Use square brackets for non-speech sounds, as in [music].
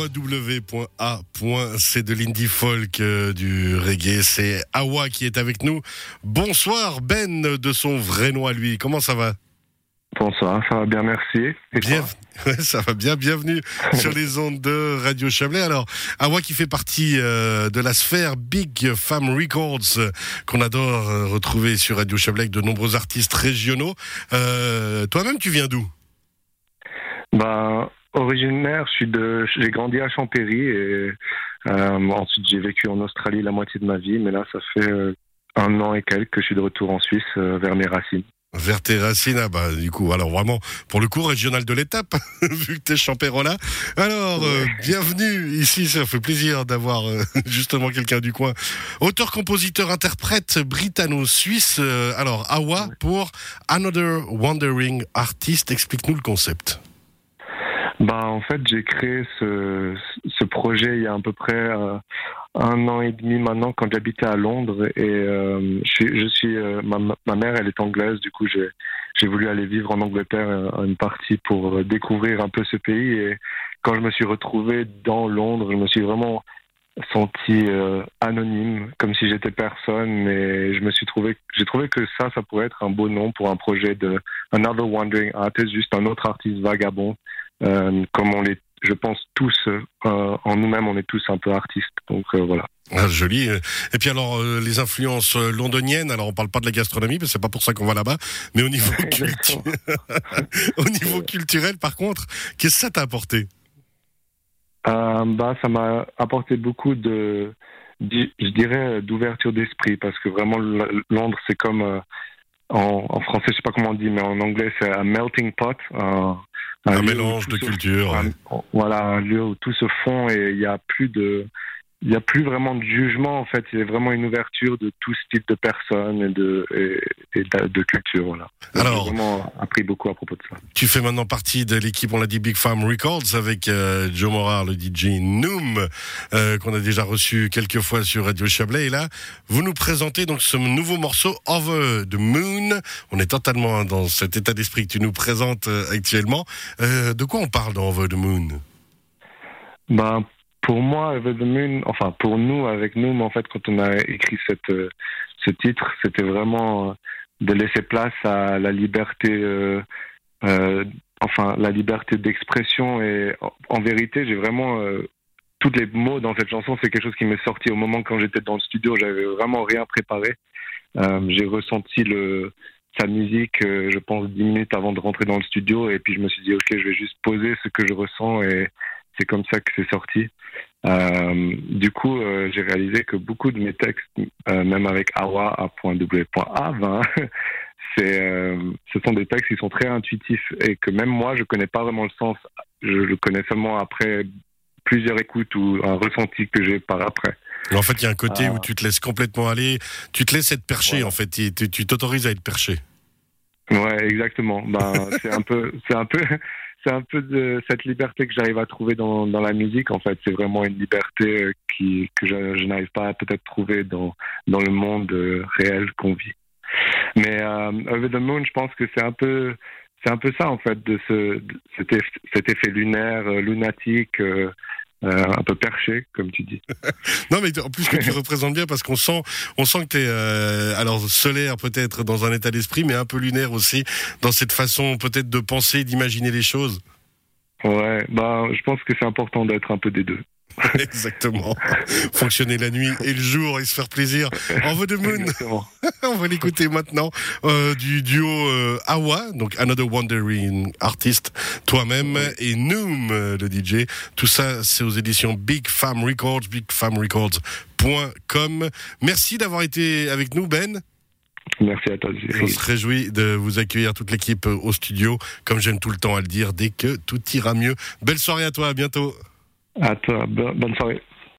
A.W.A. de l'indie folk euh, du reggae. C'est Awa qui est avec nous. Bonsoir Ben de son vrai nom à lui. Comment ça va? Bonsoir, ça va bien, merci. bien, [laughs] ça va bien, bienvenue [laughs] sur les ondes de Radio Chablais. Alors, Awa qui fait partie euh, de la sphère Big Fam Records euh, qu'on adore retrouver sur Radio Chablais avec de nombreux artistes régionaux. Toi-même, tu viens d'où? Ben, originaire, je suis de, j'ai grandi à Champéry et euh, ensuite j'ai vécu en Australie la moitié de ma vie, mais là ça fait euh, un an et quelques que je suis de retour en Suisse euh, vers mes racines. Vers tes racines, ah bah du coup, alors vraiment pour le coup régional de l'étape, [laughs] vu que t'es Champérola. Alors bienvenue ici, ça fait plaisir d'avoir [laughs] justement quelqu'un du coin. Auteur, compositeur, interprète britanno-suisse. alors Awa pour Another Wandering Artist. Explique-nous le concept. Bah, en fait, j'ai créé ce, ce projet il y a à peu près euh, un an et demi maintenant quand j'habitais à Londres et euh, je suis, je suis euh, ma, mère elle est anglaise du coup j'ai j'ai voulu aller vivre en Angleterre une partie pour découvrir un peu ce pays et quand je me suis retrouvé dans Londres je me suis vraiment senti anonyme comme si j'étais personne et je me suis trouvé j'ai trouvé que ça ça pourrait être un beau nom pour un projet de Another Wandering Artist juste un autre artiste vagabond comme on est, je pense tous euh, en nous-mêmes, on est tous un peu artistes. Donc euh, voilà. Ah, joli. Et puis alors les influences londoniennes. Alors on parle pas de la gastronomie, parce que c'est pas pour ça qu'on va là-bas. Mais au niveau [laughs] culturel, [laughs] au niveau culturel, par contre, qu'est-ce que ça t'a apporté? Bah, ça m'a apporté beaucoup de, je dirais, d'ouverture d'esprit, parce que vraiment Londres, c'est comme en, français, je sais pas comment on dit, mais en anglais, c'est un melting pot. Un, un mélange de cultures. Voilà, un lieu où tout se fond et il n'y a plus de, il n'y a plus vraiment de jugement en fait. Il y a vraiment une ouverture de tout type de personnes et de, et, de, culture. Voilà. Alors, j'ai vraiment appris beaucoup à propos de ça. Tu fais maintenant partie de l'équipe, on l'a dit, Big Farm Records avec euh, Joe Morar, le DJ Noom, euh, qu'on a déjà reçu quelques fois sur Radio Chablais. Et là, vous nous présentez donc ce nouveau morceau Over the Moon. On est totalement dans cet état d'esprit que tu nous présentes euh, actuellement. de quoi on parle dans Over the Moon? Ben, pour moi, Over the Moon, enfin pour nous, avec nous, mais en fait, quand on a écrit euh, ce titre, c'était vraiment euh, de laisser place à la liberté, euh, enfin la liberté d'expression. Et en, vérité, j'ai vraiment euh, tous les mots dans cette chanson, c'est quelque chose qui m'est sorti au moment quand j'étais dans le studio. J'avais vraiment rien préparé. j'ai ressenti le sa musique, je pense, dix minutes avant de rentrer dans le studio. Et puis je me suis dit, ok, je vais juste poser ce que je ressens et c'est comme ça que c'est sorti. Euh, du coup, euh, j'ai réalisé que beaucoup de mes textes, euh, même avec awa, a.w.a, [laughs] c'est, euh, ce sont des textes qui sont très intuitifs et que même moi, je connais pas vraiment le sens. Je le connais seulement après plusieurs écoutes ou un ressenti que j'ai par après. En fait, il y a un côté où tu te laisses complètement aller, tu te laisses être perché, en fait, tu t'autorises à être perché. Ouais, exactement. Ben, [laughs] c'est un peu, c'est un peu, c'est un peu de cette liberté que j'arrive à trouver dans, la musique. En fait, c'est vraiment une liberté euh, qui, que je, n'arrive pas à peut-être trouver dans, dans le monde euh, réel qu'on vit. Mais euh, Over the Moon, je pense que c'est un peu, c'est un peu ça en fait, de ce, cet, effet, lunaire, euh, lunatique. Euh, un peu perché, comme tu dis. [laughs] non, mais en plus que tu [laughs] représentes bien parce qu'on sent, on sent que tu es euh, alors solaire peut-être dans un état d'esprit, mais un peu lunaire aussi dans cette façon peut-être de penser, d'imaginer les choses. Ouais, bah, je pense que c'est important d'être un peu des deux. Exactement. Fonctionner la nuit et le jour et se faire plaisir. En veut de Moon. [laughs] On va l'écouter maintenant euh, du duo euh, Awa, donc Another Wandering Artist, toi-même et Noom, euh, le DJ. Tout ça, c'est aux éditions Big Fam Records, bigfamrecords.com. Merci d'avoir été avec nous, Ben. Merci à toi. On se réjouit de vous accueillir toute l'équipe au studio, comme j'aime tout le temps à le dire, dès que tout ira mieux. Belle soirée à toi, à bientôt. À toi, bonne soirée.